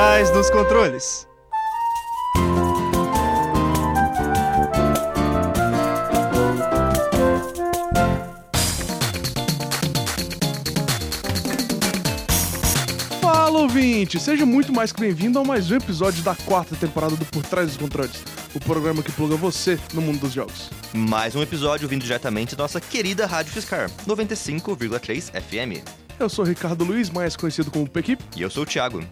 trás dos controles. Fala ouvinte, seja muito mais que bem-vindo a mais um episódio da quarta temporada do Por Trás dos Controles, o programa que pluga você no mundo dos jogos. Mais um episódio vindo diretamente da nossa querida Rádio Fiscar, 95,3 FM. Eu sou o Ricardo Luiz, mais conhecido como Pequip. E eu sou o Thiago.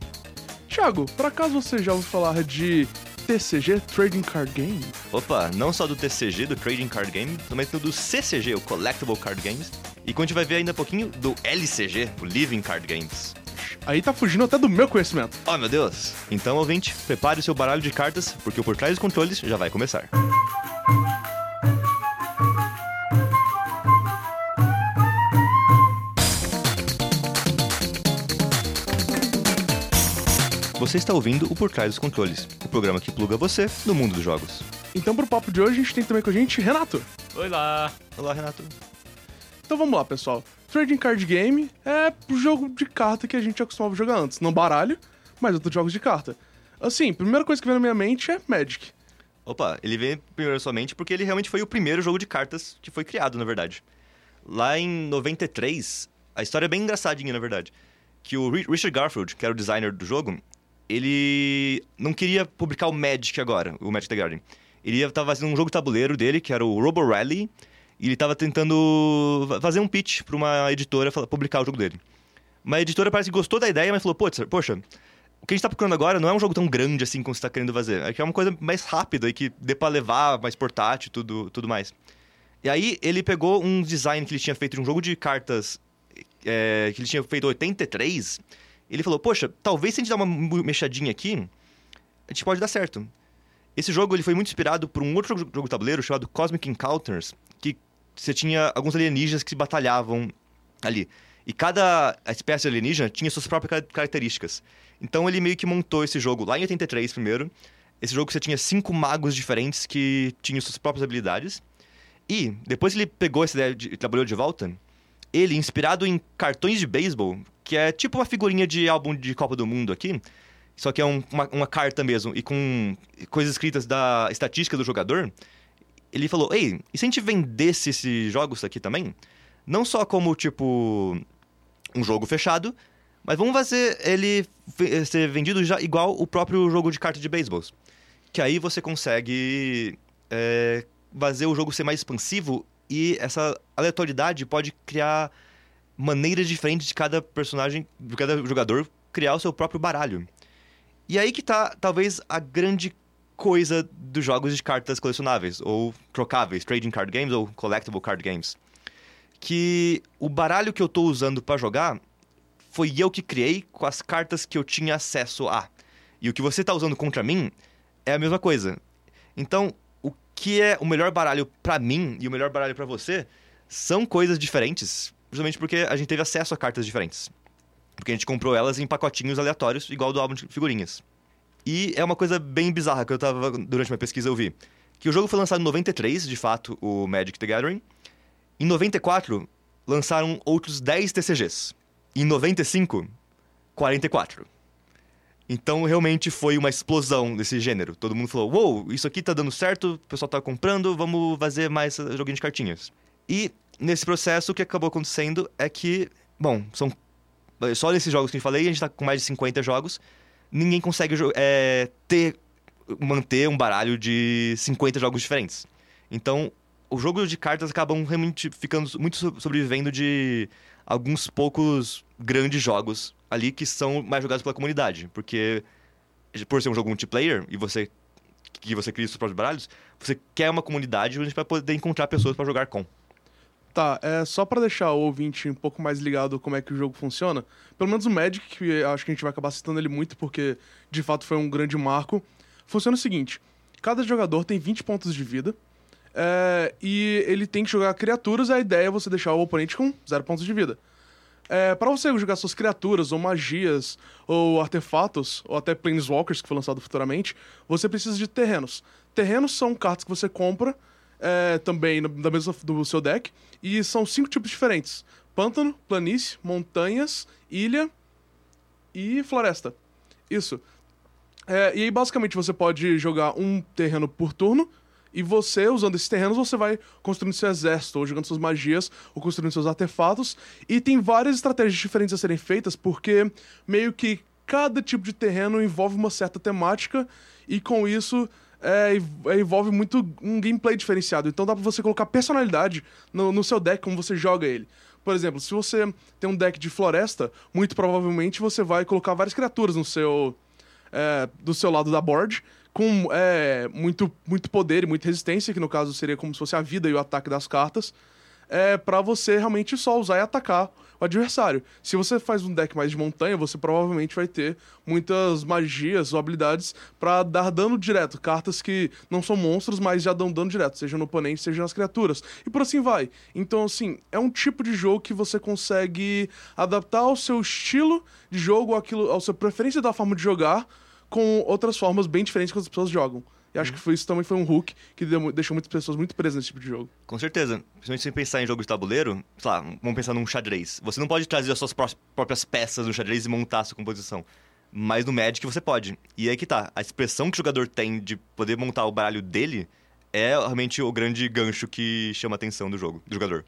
Thiago, por acaso você já ouviu falar de TCG, Trading Card Game? Opa, não só do TCG, do Trading Card Game, também do CCG, o Collectible Card Games. E quando a gente vai ver ainda um pouquinho do LCG, o Living Card Games. Aí tá fugindo até do meu conhecimento. Oh, meu Deus! Então, ouvinte, prepare o seu baralho de cartas, porque o Por Trás dos Controles já vai começar. Você está ouvindo o Por Trás dos Controles, o programa que pluga você no mundo dos jogos. Então, pro papo de hoje, a gente tem também com a gente Renato. Oi lá. Olá, Renato. Então vamos lá, pessoal. Trading Card Game é o jogo de carta que a gente acostumava jogar antes. Não baralho, mas outros jogos de carta. Assim, a primeira coisa que vem na minha mente é Magic. Opa, ele vem primeiro somente porque ele realmente foi o primeiro jogo de cartas que foi criado, na verdade. Lá em 93, a história é bem engraçadinha, na verdade. Que o Richard Garfield, que era o designer do jogo, ele não queria publicar o Magic agora, o Magic the Gathering. Ele estava fazendo um jogo tabuleiro dele, que era o Robo Rally, e ele estava tentando fazer um pitch para uma editora publicar o jogo dele. Uma editora parece que gostou da ideia, mas falou: poxa, o que a gente está procurando agora não é um jogo tão grande assim como você está querendo fazer. É que é uma coisa mais rápida e que dê para levar, mais portátil tudo, tudo mais. E aí ele pegou um design que ele tinha feito de um jogo de cartas é, que ele tinha feito em 83 ele falou, poxa, talvez se a gente dar uma mexadinha aqui, a gente pode dar certo. Esse jogo ele foi muito inspirado por um outro jogo, tabuleiro chamado Cosmic Encounters, que você tinha alguns alienígenas que se batalhavam ali. E cada espécie alienígena tinha suas próprias características. Então ele meio que montou esse jogo lá em 83 primeiro. Esse jogo você tinha cinco magos diferentes que tinham suas próprias habilidades. E depois ele pegou essa ideia e trabalhou de volta, ele, inspirado em cartões de beisebol, que é tipo uma figurinha de álbum de Copa do Mundo aqui, só que é um, uma, uma, carta mesmo, e com coisas escritas da estatística do jogador, ele falou, ei, e se a gente vendesse esses jogos aqui também? Não só como, tipo, um jogo fechado, mas vamos fazer ele ser vendido já igual o próprio jogo de carta de beisebol. Que aí você consegue é, fazer o jogo ser mais expansivo e essa aleatoriedade pode criar maneiras diferentes de cada personagem, de cada jogador criar o seu próprio baralho. E aí que tá, talvez, a grande coisa dos jogos de cartas colecionáveis, ou trocáveis, trading card games ou collectible card games. Que o baralho que eu tô usando para jogar foi eu que criei com as cartas que eu tinha acesso a. E o que você tá usando contra mim é a mesma coisa. Então, que é o melhor baralho para mim e o melhor baralho para você são coisas diferentes, justamente porque a gente teve acesso a cartas diferentes. Porque a gente comprou elas em pacotinhos aleatórios, igual do álbum de figurinhas. E é uma coisa bem bizarra que eu tava, durante minha pesquisa, eu vi. Que o jogo foi lançado em 93, de fato, o Magic the Gathering. Em 94, lançaram outros 10 TCGs. Em 95, 44. Então, realmente foi uma explosão desse gênero. Todo mundo falou: Uou, wow, isso aqui tá dando certo, o pessoal tá comprando, vamos fazer mais joguinho de cartinhas. E nesse processo, o que acabou acontecendo é que, bom, são só nesses jogos que eu falei, a gente tá com mais de 50 jogos, ninguém consegue é, ter, manter um baralho de 50 jogos diferentes. Então, os jogos de cartas acabam realmente ficando muito sobrevivendo de alguns poucos grandes jogos ali que são mais jogados pela comunidade. Porque, por ser um jogo multiplayer e você que você cria seus próprios baralhos, você quer uma comunidade onde vai poder encontrar pessoas para jogar com. Tá, é só para deixar o ouvinte um pouco mais ligado como é que o jogo funciona. Pelo menos o Magic, que acho que a gente vai acabar citando ele muito porque de fato foi um grande marco. Funciona o seguinte: cada jogador tem 20 pontos de vida. É, e ele tem que jogar criaturas, a ideia é você deixar o oponente com 0 pontos de vida. É, para você jogar suas criaturas, ou magias, ou artefatos, ou até Planeswalkers, que foi lançado futuramente, você precisa de terrenos. Terrenos são cartas que você compra é, também da mesma do seu deck, e são cinco tipos diferentes: pântano, planície, montanhas, ilha e floresta. Isso. É, e aí, basicamente, você pode jogar um terreno por turno. E você, usando esses terrenos, você vai construindo seu exército, ou jogando suas magias, ou construindo seus artefatos. E tem várias estratégias diferentes a serem feitas, porque meio que cada tipo de terreno envolve uma certa temática, e com isso é, é envolve muito um gameplay diferenciado. Então dá pra você colocar personalidade no, no seu deck, como você joga ele. Por exemplo, se você tem um deck de floresta, muito provavelmente você vai colocar várias criaturas no seu. É, do seu lado da board, com é, muito, muito poder e muita resistência, que no caso seria como se fosse a vida e o ataque das cartas, é, para você realmente só usar e atacar o adversário. Se você faz um deck mais de montanha, você provavelmente vai ter muitas magias ou habilidades para dar dano direto. Cartas que não são monstros, mas já dão dano direto, seja no oponente, seja nas criaturas. E por assim vai. Então, assim, é um tipo de jogo que você consegue adaptar ao seu estilo de jogo, àquilo, ao sua preferência da forma de jogar, com outras formas bem diferentes que as pessoas jogam. E acho que foi, isso também foi um hook que deu, deixou muitas pessoas muito presas nesse tipo de jogo. Com certeza. Principalmente se pensar em jogo de tabuleiro, sei lá, vamos pensar num xadrez. Você não pode trazer as suas próprias peças no xadrez e montar a sua composição. Mas no Magic você pode. E aí que tá. A expressão que o jogador tem de poder montar o baralho dele é realmente o grande gancho que chama a atenção do jogo, do jogador.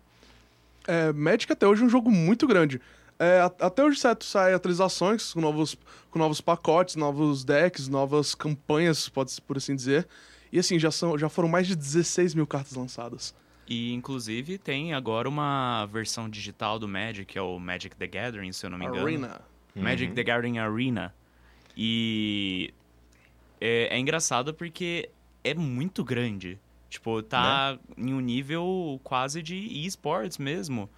É, Magic até hoje é um jogo muito grande. É, até hoje certo sai atualizações com novos, com novos pacotes, novos decks, novas campanhas, pode por assim dizer. E assim, já, são, já foram mais de 16 mil cartas lançadas. E inclusive tem agora uma versão digital do Magic, que é o Magic the Gathering, se eu não me engano. Arena. Magic Uhum. the Gathering Arena. E é, é engraçado porque é muito grande. Tipo, tá em um nível quase de esports mesmo.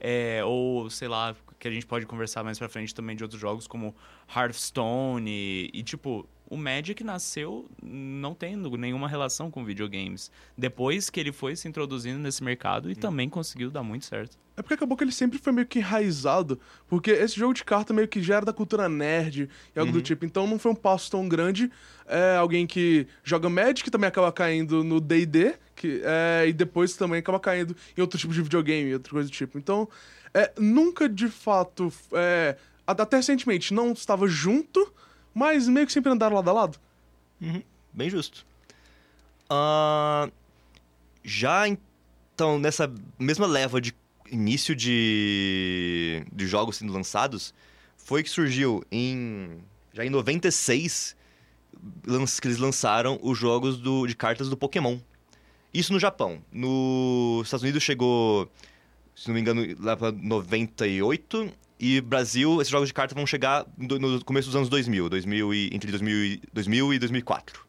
É, ou, sei lá, que a gente pode conversar mais pra frente também de outros jogos como Hearthstone. E, e, tipo, o Magic nasceu não tendo nenhuma relação com videogames. Depois que ele foi se introduzindo nesse mercado e também conseguiu dar muito certo. É porque acabou que ele sempre foi meio que enraizado, porque esse jogo de carta meio que já era da cultura nerd e algo do tipo, então não foi um passo tão grande. É, alguém que joga Magic também acaba caindo no D&D, que é, e depois também acaba caindo em outro tipo de videogame, outra coisa do tipo. Então, é, nunca de fato, é, até recentemente, não estava junto, mas meio que sempre andaram lado a lado. Bem justo. Ah, já então, nessa mesma leva de início de, de jogos sendo lançados, foi que surgiu em. Já em 96 lanç- que eles lançaram os jogos do, de cartas do Pokémon. Isso no Japão. Nos Estados Unidos chegou, se não me engano, lá pra 98. E Brasil, esses jogos de cartas vão chegar no, começo dos anos 2000, 2000 e, entre 2000 e, 2000 e 2004.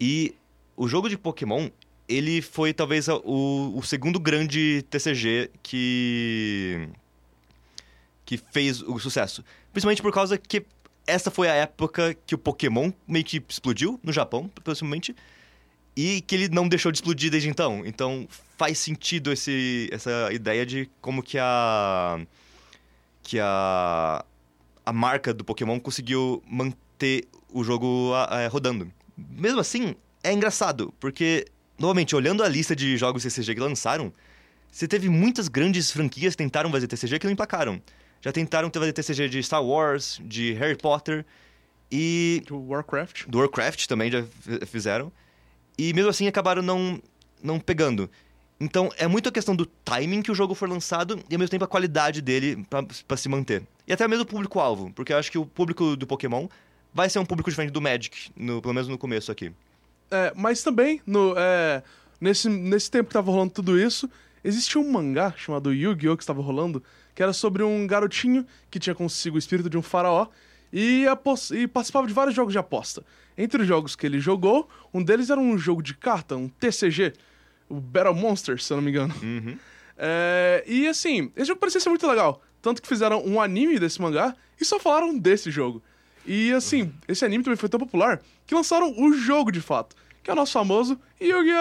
E o jogo de Pokémon, ele foi talvez o, o segundo grande TCG que que fez o sucesso. Principalmente por causa que essa foi a época que o Pokémon meio que explodiu no Japão, possivelmente, e que ele não deixou de explodir desde então. Então faz sentido esse, essa ideia de como que a que a a marca do Pokémon conseguiu manter o jogo eh, rodando. Mesmo assim, é engraçado, porque novamente olhando a lista de jogos TCG que lançaram, você teve muitas grandes franquias que tentaram fazer TCG que não emplacaram. Já tentaram fazer TCG de Star Wars, de Harry Potter e Tipo, Warcraft. do Warcraft também já fizeram. E mesmo assim acabaram não, não pegando. Então é muito a questão do timing que o jogo for lançado e ao mesmo tempo a qualidade dele pra se manter. E até mesmo o público-alvo, porque eu acho que o público do Pokémon vai ser um público diferente do Magic, no- pelo menos no começo aqui. É, mas também, no, é, nesse, nesse tempo que tava rolando tudo isso, existia um mangá chamado Yu-Gi-Oh! que estava rolando, que era sobre um garotinho que tinha consigo o espírito de um faraó e, e participava de vários jogos de aposta. Entre os jogos que ele jogou, um deles era um jogo de carta, um TCG, o Battle Monsters, se eu não me engano. É, e assim, esse jogo parecia ser muito legal. Tanto que fizeram um anime desse mangá e só falaram desse jogo. E assim, esse anime também foi tão popular que lançaram o jogo de fato, que é o nosso famoso Yu-Gi-Oh!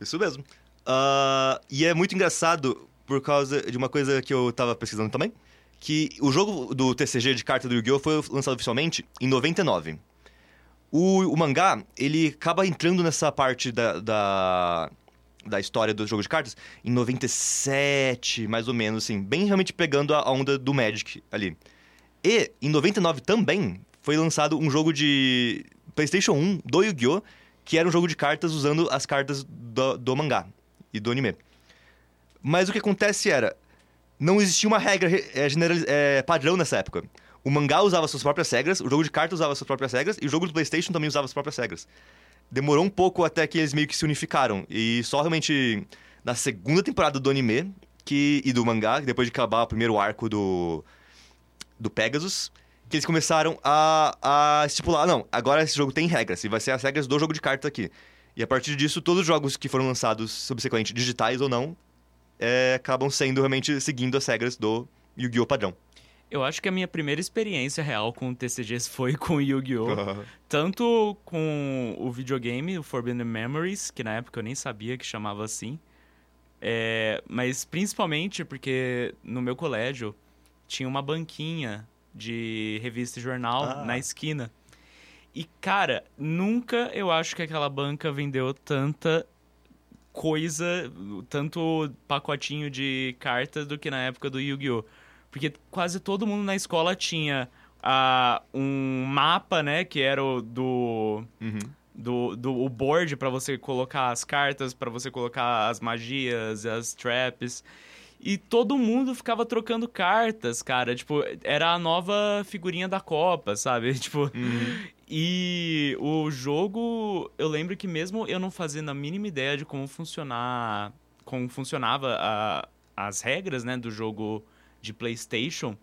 Isso mesmo. Ah, e é muito engraçado por causa de uma coisa que eu tava pesquisando também, que o jogo do TCG de carta do Yu-Gi-Oh! foi lançado oficialmente em 99. O, o mangá, ele acaba entrando nessa parte da, da, da história do jogo de cartas em 97, mais ou menos, assim, bem realmente pegando a onda do Magic ali. E, em 99 também, foi lançado um jogo de PlayStation 1 do Yu-Gi-Oh! que era um jogo de cartas usando as cartas do, do mangá e do anime. Mas o que acontece era, não existia uma regra é, é, padrão nessa época. O mangá usava suas próprias regras, o jogo de cartas usava suas próprias regras e o jogo do PlayStation também usava as próprias regras. Demorou um pouco até que eles meio que se unificaram e só realmente na segunda temporada do anime que e do mangá, depois de acabar o primeiro arco do do Pegasus, que eles começaram a, a estipular, não, agora esse jogo tem regras, e vai ser as regras do jogo de cartas aqui. E a partir disso, todos os jogos que foram lançados subsequente, digitais ou não, é, acabam sendo realmente seguindo as regras do Yu-Gi-Oh! padrão. Eu acho que a minha primeira experiência real com TCGs foi com Yu-Gi-Oh! Tanto com o videogame, o Forbidden Memories, que na época eu nem sabia que chamava assim. É, mas principalmente porque no meu colégio tinha uma banquinha de revista e jornal ah. na esquina. E, cara, nunca eu acho que aquela banca vendeu tanta coisa, tanto pacotinho de cartas do que na época do Yu-Gi-Oh! Porque quase todo mundo na escola tinha uh, um mapa, né, que era o do... Uhum. Do, do o board para você colocar as cartas, para você colocar as magias, as traps. E todo mundo ficava trocando cartas, cara. Tipo, era a nova figurinha da Copa, sabe? Tipo. Uhum. E o jogo, eu lembro que mesmo eu não fazendo a mínima ideia de como funcionar. Como funcionava a, as regras, né, do jogo de PlayStation.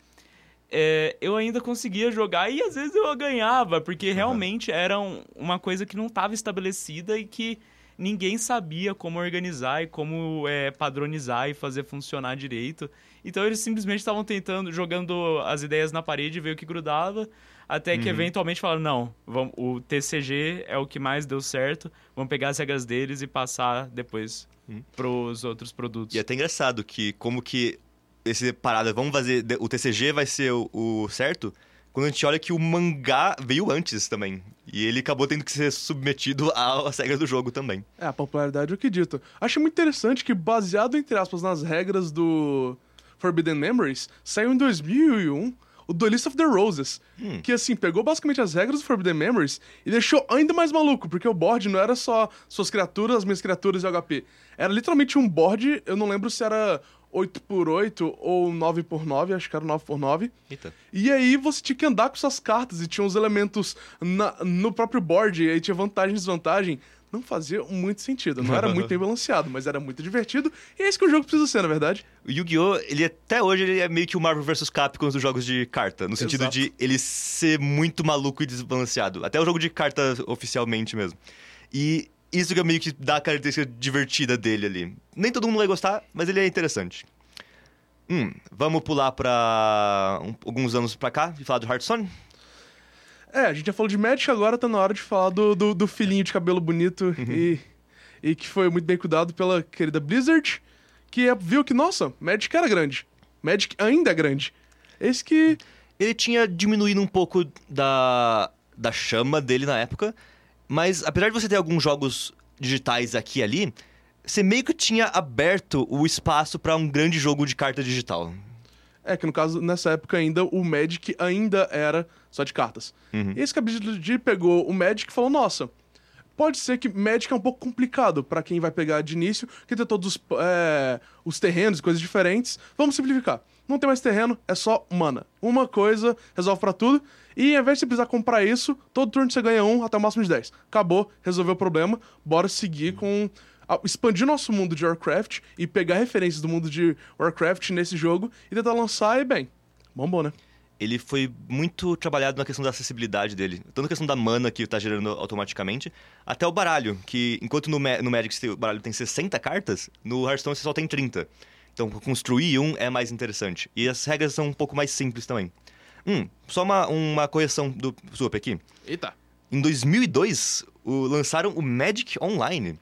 É, eu ainda conseguia jogar e às vezes eu ganhava, porque realmente era um, uma coisa que não estava estabelecida e que ninguém sabia como organizar e como é, padronizar e fazer funcionar direito. Então eles simplesmente estavam tentando, jogando as ideias na parede, ver o que grudava, até que uhum. eventualmente falaram: não, vamos, o TCG é o que mais deu certo, vamos pegar as regras deles e passar depois uhum. para os outros produtos. E é até engraçado que, como que esse parada, vamos fazer, o TCG vai ser o, o certo quando a gente olha que o mangá veio antes também. E ele acabou tendo que ser submetido às regras do jogo também. É, a popularidade é o que dito. Acho muito interessante que, baseado, entre aspas, nas regras do Forbidden Memories, saiu em 2001 o Duelist of the Roses. Hum. Que, assim, pegou basicamente as regras do Forbidden Memories e deixou ainda mais maluco, porque o board não era só suas criaturas, minhas criaturas e HP. Era literalmente um board, eu não lembro se era 8x8 ou 9x9, acho que era 9x9. Eita. E aí você tinha que andar com suas cartas e tinha uns elementos na, no próprio board, e aí tinha vantagem e desvantagem. Não fazia muito sentido, não era muito bem balanceado, mas era muito divertido, e é isso que o jogo precisa ser, na verdade. O Yu-Gi-Oh!, ele até hoje ele é meio que o Marvel vs Capcom dos jogos de carta, no sentido Exato. de ele ser muito maluco e desbalanceado. Até o jogo de carta oficialmente mesmo. E isso que é meio que dá a característica divertida dele ali. Nem todo mundo vai gostar, mas ele é interessante. Hum, vamos pular pra um, alguns anos pra cá e falar de Hearthstone? É, a gente já falou de Magic, agora tá na hora de falar do, do, do filhinho de cabelo bonito uhum. e, e que foi muito bem cuidado pela querida Blizzard, que é, viu que, nossa, Magic era grande. Magic ainda é grande. Esse que... Ele tinha diminuído um pouco da, da chama dele na época, mas apesar de você ter alguns jogos digitais aqui e ali, você meio que tinha aberto o espaço para um grande jogo de carta digital. É, que no caso, nessa época ainda, o Magic ainda era só de cartas. Uhum. E esse capítulo de pegou o Magic e falou, nossa, pode ser que Magic é um pouco complicado para quem vai pegar de início, que tem todos os, é, os terrenos coisas diferentes. Vamos simplificar. Não tem mais terreno, é só mana. Uma coisa resolve para tudo. E ao invés de você precisar comprar isso, todo turno você ganha um até o máximo de 10. Acabou, resolveu o problema. Bora seguir com expandir nosso mundo de Warcraft e pegar referências do mundo de Warcraft nesse jogo e tentar lançar e bem. Bom, né? Ele foi muito trabalhado na questão da acessibilidade dele. Tanto a questão da mana que tá gerando automaticamente, até o baralho, que enquanto no, no Magic o baralho tem 60 cartas, no Hearthstone você só tem 30. Então construir um é mais interessante. E as regras são um pouco mais simples também. Hum, só uma, uma correção do Sup aqui. Eita. Em 2002, o, lançaram o Magic Online,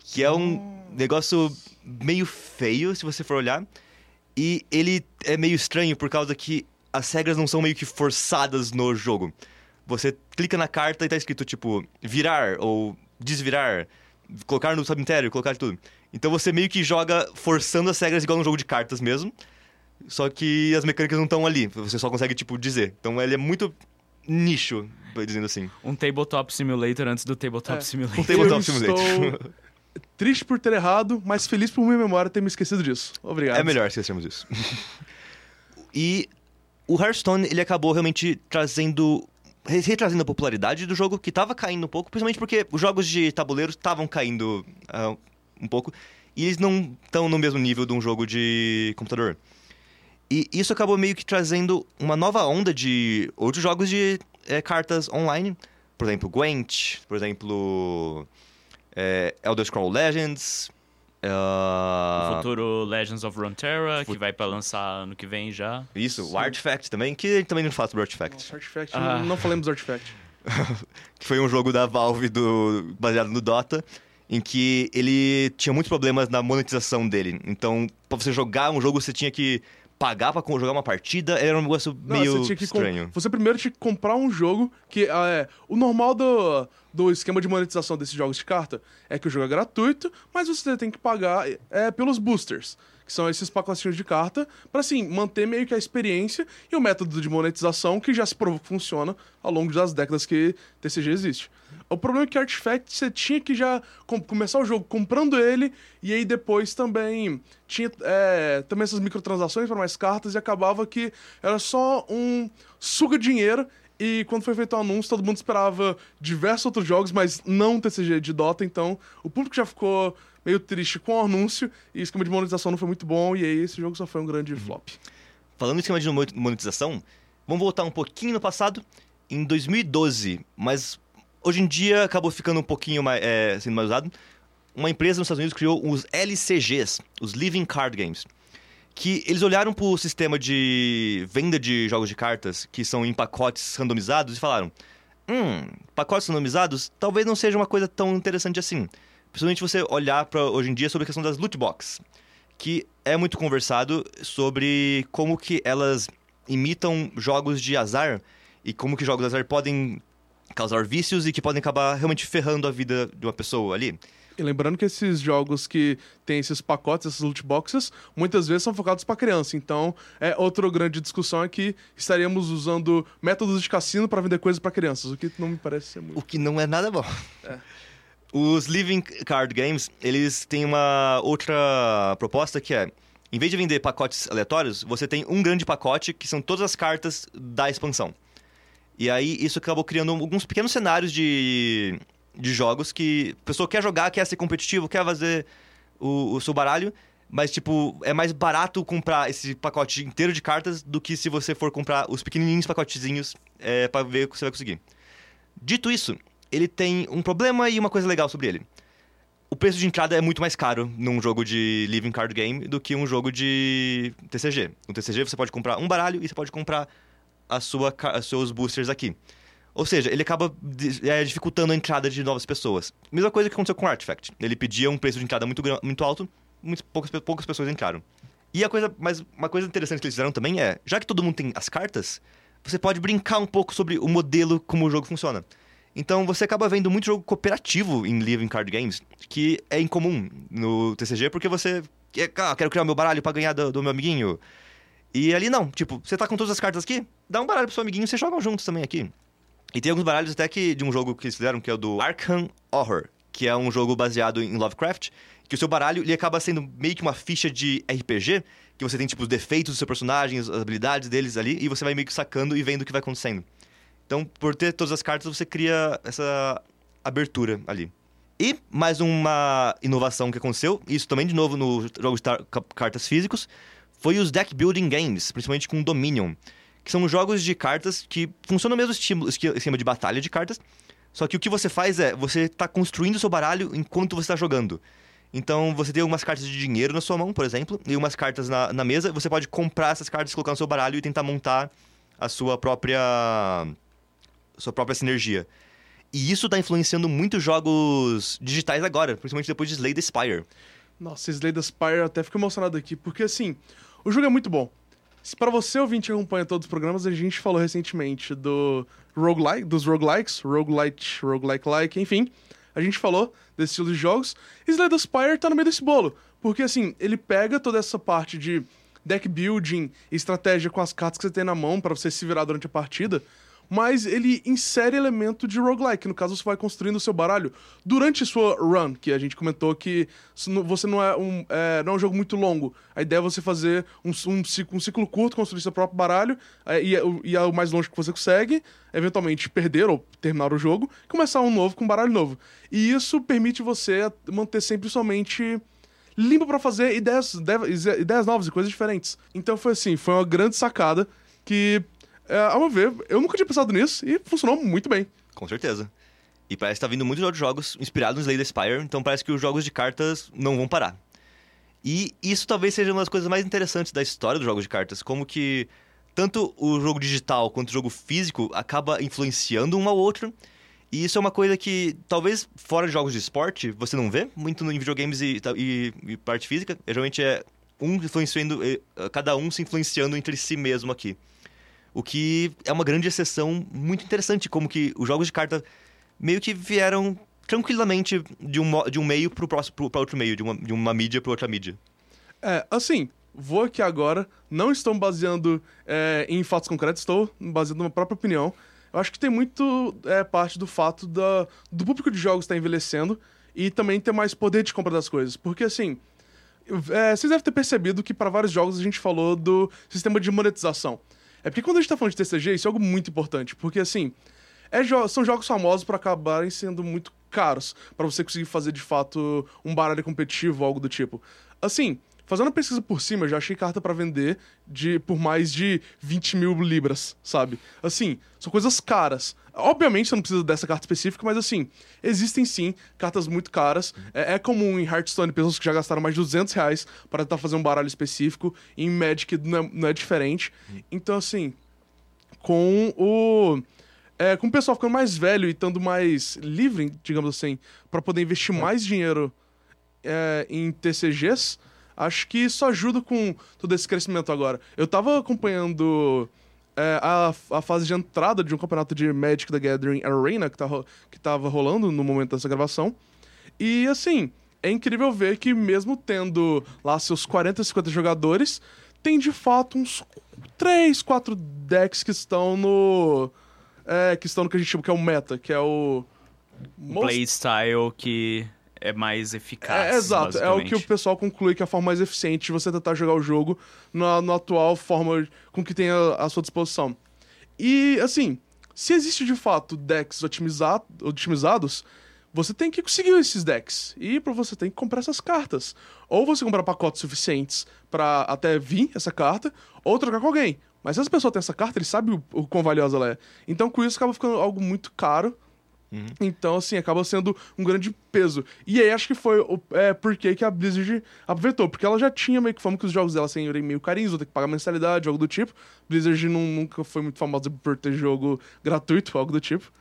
que é um negócio meio feio, se você for olhar. E ele é meio estranho por causa que as regras não são meio que forçadas no jogo. Você clica na carta e tá escrito, tipo, virar ou desvirar, colocar no cemitério, colocar tudo. Então você meio que joga forçando as regras igual no jogo de cartas mesmo. só que as mecânicas não estão ali. Você só consegue, tipo, dizer. Então ele é muito nicho, dizendo assim. Um Tabletop Simulator antes do Tabletop É. Simulator. Um Tabletop Eu Simulator. estou triste por ter errado, mas feliz por minha memória ter me esquecido disso. Obrigado. É melhor esquecermos isso. e o Hearthstone, ele acabou realmente trazendo. re- retrazendo a popularidade do jogo, que tava caindo um pouco, principalmente porque os jogos de tabuleiro estavam caindo ah, um pouco, e eles não estão no mesmo nível de um jogo de computador. E isso acabou meio que trazendo uma nova onda de outros jogos de eh, cartas online. Por exemplo, Gwent, por exemplo, eh, Elder Scrolls Legends. O ah, futuro Legends of Runeterra, Fut- que vai pra lançar ano que vem já. Isso, o Artifact também, que também não fala sobre o Artifact. Nossa, Artifact, Ah. não falamos do Artifact. Que foi um jogo da Valve do, baseado no Dota, em que ele tinha muitos problemas na monetização dele. Então, pra você jogar um jogo, você tinha que pagar pra jogar uma partida, era um negócio Não, meio você estranho. Você primeiro tinha que comprar um jogo que ah, é o normal do, do esquema de monetização desses jogos de carta é que o jogo é gratuito, mas você tem que pagar é, pelos boosters, que são esses pacotinhos de carta, pra assim manter meio que a experiência e o método de monetização que já se provou que funciona ao longo das décadas que TCG existe. O problema é que Artifact você tinha que já com- começar o jogo comprando ele e aí depois também tinha é, também essas microtransações para mais cartas e acabava que era só um suga dinheiro e quando foi feito o anúncio todo mundo esperava diversos outros jogos, mas não TCG de Dota, então o público já ficou meio triste com o anúncio e o esquema de monetização não foi muito bom e aí esse jogo só foi um grande flop. Falando em esquema de mo- monetização, vamos voltar um pouquinho no passado, em 2012, mas hoje em dia acabou ficando um pouquinho mais, é, sendo mais usado. Uma empresa nos Estados Unidos criou os LCGs, os Living Card Games, que eles olharam para o sistema de venda de jogos de cartas, que são em pacotes randomizados, e falaram: Hum, pacotes randomizados talvez não seja uma coisa tão interessante assim. Principalmente você olhar para hoje em dia sobre a questão das loot box, que é muito conversado sobre como que elas imitam jogos de azar e como que jogos de azar podem causar vícios e que podem acabar realmente ferrando a vida de uma pessoa ali. E lembrando que esses jogos que tem esses pacotes, essas loot boxes, muitas vezes são focados para criança. Então, é outra grande discussão é que estaríamos usando métodos de cassino para vender coisas para crianças, o que não me parece ser muito. O que não é nada bom. É. Os Living Card Games, eles têm uma outra proposta que é, em vez de vender pacotes aleatórios, você tem um grande pacote que são todas as cartas da expansão. E aí isso acabou criando alguns pequenos cenários de, de jogos que a pessoa quer jogar, quer ser competitivo, quer fazer o, o seu baralho, mas tipo, é mais barato comprar esse pacote inteiro de cartas do que se você for comprar os pequenininhos pacotezinhos é, para ver o que você vai conseguir. Dito isso, ele tem um problema e uma coisa legal sobre ele. O preço de entrada é muito mais caro num jogo de Living Card Game do que um jogo de TCG. No TCG você pode comprar um baralho e você pode comprar a sua, os seus boosters aqui. Ou seja, ele acaba é, dificultando a entrada de novas pessoas. Mesma coisa que aconteceu com o Artifact. Ele pedia um preço de entrada muito, muito alto, muito, poucas, poucas pessoas entraram. E a coisa, mas uma coisa interessante que eles fizeram também é, já que todo mundo tem as cartas, você pode brincar um pouco sobre o modelo como o jogo funciona. Então você acaba vendo muito jogo cooperativo em Living Card Games, que é incomum no TCG, porque você quer, ah, quero criar meu baralho pra ganhar do, do meu amiguinho. E ali não, tipo, você tá com todas as cartas aqui, dá um baralho pro seu amiguinho e vocês jogam juntos também aqui. E tem alguns baralhos até que de um jogo que eles fizeram, que é o do Arkham Horror, que é um jogo baseado em Lovecraft, que o seu baralho ele acaba sendo meio que uma ficha de RPG, que você tem tipo os defeitos do seu personagem, as habilidades deles ali, e você vai meio que sacando e vendo o que vai acontecendo. Então, por ter todas as cartas, você cria essa abertura ali. E mais uma inovação que aconteceu, isso também de novo no jogo de cartas físicos, foi os deck building games, principalmente com Dominion, que são jogos de cartas que funcionam no mesmo estímulo- esquema de batalha de cartas, só que o que você faz é, você está construindo o seu baralho enquanto você está jogando. Então, você tem algumas cartas de dinheiro na sua mão, por exemplo, e umas cartas na, na mesa, você pode comprar essas cartas, colocar no seu baralho e tentar montar a sua própria sua própria sinergia. E isso tá influenciando muitos jogos digitais agora, principalmente depois de Slay the Spire. Nossa, Slay the Spire, até fico emocionado aqui, porque assim, o jogo é muito bom. Se pra você, ouvinte, que acompanha todos os programas, a gente falou recentemente do roguelike, dos roguelikes, roguelite, roguelike-like, enfim. A gente falou desse estilo de jogos. E Slay the Spire tá no meio desse bolo. Porque assim, ele pega toda essa parte de deck building, estratégia com as cartas que você tem na mão para você se virar durante a partida mas ele insere elemento de roguelike. No caso, você vai construindo o seu baralho durante sua run, que a gente comentou que você não é um, é, não é um jogo muito longo. A ideia é você fazer um, um, ciclo, um ciclo curto, construir seu próprio baralho, é, e, e é o mais longe que você consegue, eventualmente perder ou terminar o jogo, começar um novo com um baralho novo. E isso permite você manter sempre somente limpo para fazer ideias, ideias novas e coisas diferentes. Então foi assim, foi uma grande sacada que é, ao meu ver, eu nunca tinha pensado nisso e funcionou muito bem. Com certeza. E parece que tá vindo muitos outros jogos inspirados no Slay the Spire, então parece que os jogos de cartas não vão parar. E isso talvez seja uma das coisas mais interessantes da história dos jogos de cartas, como que tanto o jogo digital quanto o jogo físico acaba influenciando um ao outro. E isso é uma coisa que, talvez fora de jogos de esporte, você não vê muito em videogames e, e, e parte física. Geralmente é um influenciando, cada um se influenciando entre si mesmo aqui. O que é uma grande exceção muito interessante, como que os jogos de carta meio que vieram tranquilamente de um, de um meio para outro meio, de uma, de uma mídia para outra mídia. É, assim, vou aqui agora, não estou baseando é, em fatos concretos, estou baseando na própria opinião. Eu acho que tem muito é, parte do fato da, do público de jogos estar envelhecendo e também ter mais poder de compra das coisas. Porque, assim, é, vocês devem ter percebido que para vários jogos a gente falou do sistema de monetização. É porque quando a gente tá falando de TCG, isso é algo muito importante. Porque, assim, é jo são jogos famosos para acabarem sendo muito caros para você conseguir fazer, de fato, um baralho competitivo algo do tipo. Assim, Fazendo a pesquisa por cima, eu já achei carta para vender de por mais de 20 mil libras, sabe? Assim, são coisas caras. Obviamente você não precisa dessa carta específica, mas assim, existem sim cartas muito caras. É, é comum em Hearthstone pessoas que já gastaram mais de 200 reais para tentar fazer um baralho específico. Em Magic não é, não é diferente. Então, assim, com o. É, com o pessoal ficando mais velho e estando mais livre, digamos assim, para poder investir mais dinheiro é, em TCGs acho que isso ajuda com todo esse crescimento agora. Eu tava acompanhando é, a, a fase de entrada de um campeonato de Magic the Gathering Arena que, tá, que tava rolando no momento dessa gravação. E assim, é incrível ver que mesmo tendo lá seus 40, 50 jogadores, tem de fato uns 3, 4 decks que estão no. É, que estão no que a gente chama que é o meta, que é o. Most... Playstyle que é mais eficaz. É, exato, é o que o pessoal conclui que é a forma mais eficiente de você tentar jogar o jogo na, na atual forma com que tem a, a sua disposição. E, assim, se existe de fato decks otimizado, otimizados, você tem que conseguir esses decks. E para você tem que comprar essas cartas. Ou você comprar pacotes suficientes para até vir essa carta, ou trocar com alguém. Mas se essa pessoa tem essa carta, ele sabe o, o quão valiosa ela é. Então, com isso, acaba ficando algo muito caro Uhum. Então, assim, acaba sendo um grande peso. E aí acho que foi o é, porquê que a Blizzard aproveitou. Porque ela já tinha meio que fama que os jogos dela serem meio carinhos, vou ter que pagar mensalidade, algo do tipo. Blizzard não, nunca foi muito famosa por ter jogo gratuito, algo do tipo.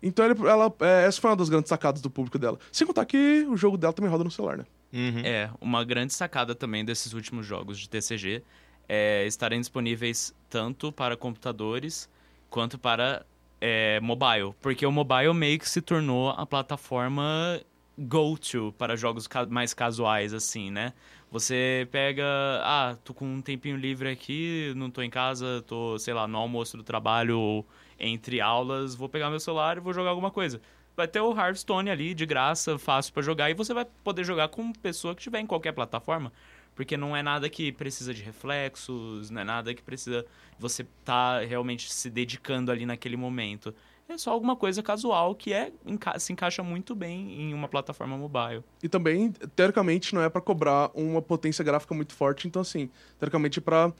Então ele, ela, é, essa foi uma das grandes sacadas do público dela. Sem contar que o jogo dela também roda no celular, né? Uhum. É, uma grande sacada também desses últimos jogos de TCG é estarem disponíveis tanto para computadores quanto para é, mobile, porque o mobile meio que se tornou a plataforma go-to para jogos mais casuais, assim, né? Você pega, ah, tô com um tempinho livre aqui, não tô em casa, tô, sei lá, no almoço do trabalho ou entre aulas, vou pegar meu celular e vou jogar alguma coisa. Vai ter o Hearthstone ali, de graça, fácil para jogar, e você vai poder jogar com pessoa que estiver em qualquer plataforma porque não é nada que precisa de reflexos, não é nada que precisa você tá realmente se dedicando ali naquele momento. É só alguma coisa casual que é se encaixa muito bem em uma plataforma mobile. E também, teoricamente, não é para cobrar uma potência gráfica muito forte, então assim, teoricamente é para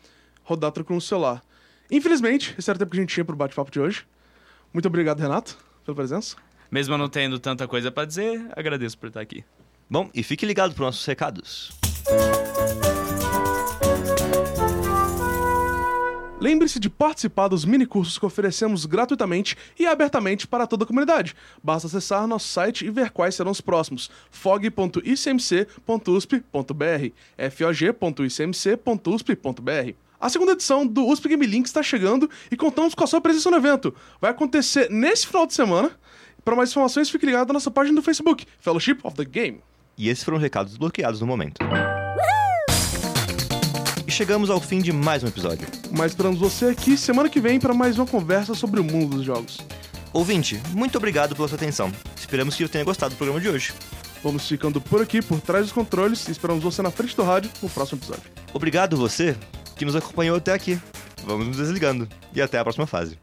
rodar tranquilo no celular. Infelizmente, esse era o tempo que a gente tinha pro bate-papo de hoje. Muito obrigado, Renato, pela presença. Mesmo não tendo tanta coisa para dizer, agradeço por estar aqui. Bom, e fique ligado para nossos recados. Lembre-se de participar dos minicursos que oferecemos gratuitamente e abertamente para toda a comunidade. Basta acessar nosso site e ver quais serão os próximos: fog.icmc.usp.br, fog.icmc.usp.br. A segunda edição do USP Game Link está chegando e contamos com a sua presença no evento. Vai acontecer nesse final de semana. Para mais informações, fique ligado na nossa página do Facebook, Fellowship of the Game. E esses foram os recados bloqueados no momento chegamos ao fim de mais um episódio. Mas esperamos você aqui semana que vem para mais uma conversa sobre o mundo dos jogos. Ouvinte, muito obrigado pela sua atenção. Esperamos que eu tenha gostado do programa de hoje. Vamos ficando por aqui, por trás dos controles, e esperamos você na frente do rádio no próximo episódio. Obrigado você que nos acompanhou até aqui. Vamos nos desligando e até a próxima fase.